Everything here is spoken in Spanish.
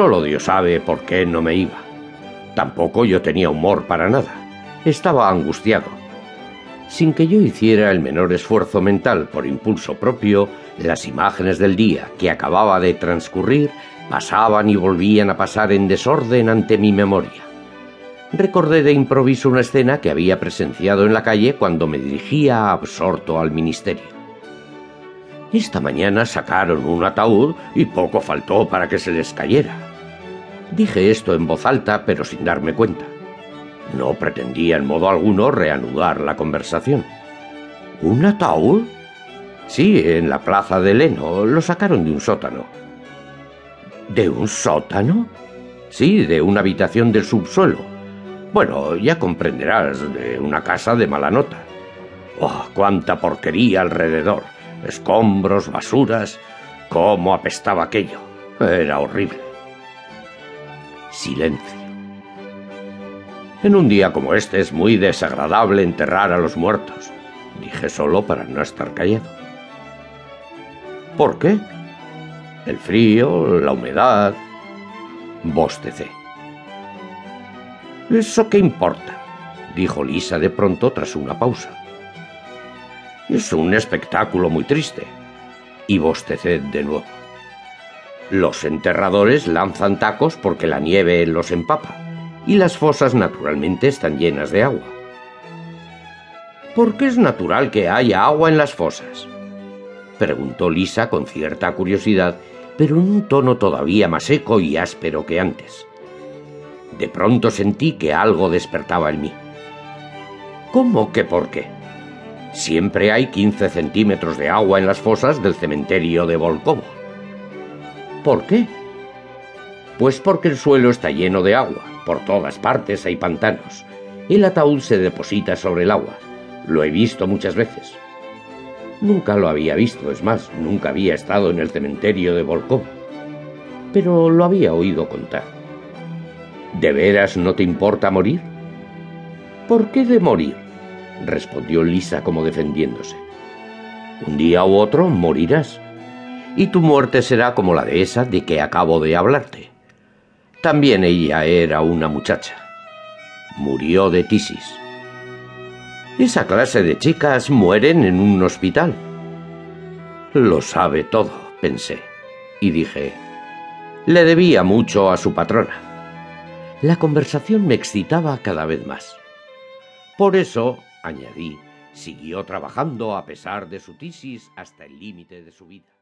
Solo Dios sabe por qué no me iba. Tampoco yo tenía humor para nada. Estaba angustiado. Sin que yo hiciera el menor esfuerzo mental por impulso propio, las imágenes del día que acababa de transcurrir pasaban y volvían a pasar en desorden ante mi memoria. Recordé de improviso una escena que había presenciado en la calle cuando me dirigía absorto al ministerio. Esta mañana sacaron un ataúd y poco faltó para que se les cayera. Dije esto en voz alta, pero sin darme cuenta. No pretendía en modo alguno reanudar la conversación. ¿Un ataúd? Sí, en la plaza de Leno. Lo sacaron de un sótano. ¿De un sótano? Sí, de una habitación del subsuelo. Bueno, ya comprenderás, de una casa de mala nota. ¡Oh, cuánta porquería alrededor! escombros, basuras. ¿Cómo apestaba aquello? Era horrible. Silencio. En un día como este es muy desagradable enterrar a los muertos, dije solo para no estar callado. ¿Por qué? El frío, la humedad. Bostecé. ¿Eso qué importa? dijo Lisa de pronto tras una pausa. Es un espectáculo muy triste. Y bosteced de nuevo. Los enterradores lanzan tacos porque la nieve los empapa, y las fosas naturalmente están llenas de agua. ¿Por qué es natural que haya agua en las fosas? preguntó Lisa con cierta curiosidad, pero en un tono todavía más seco y áspero que antes. De pronto sentí que algo despertaba en mí. ¿Cómo que por qué? Siempre hay 15 centímetros de agua en las fosas del cementerio de Volkovo. ¿Por qué? Pues porque el suelo está lleno de agua. Por todas partes hay pantanos. El ataúd se deposita sobre el agua. Lo he visto muchas veces. Nunca lo había visto, es más, nunca había estado en el cementerio de Volkovo. Pero lo había oído contar. ¿De veras no te importa morir? ¿Por qué de morir? respondió Lisa como defendiéndose. Un día u otro morirás, y tu muerte será como la de esa de que acabo de hablarte. También ella era una muchacha. Murió de tisis. Esa clase de chicas mueren en un hospital. Lo sabe todo, pensé, y dije, le debía mucho a su patrona. La conversación me excitaba cada vez más. Por eso añadí, siguió trabajando a pesar de su tisis hasta el límite de su vida.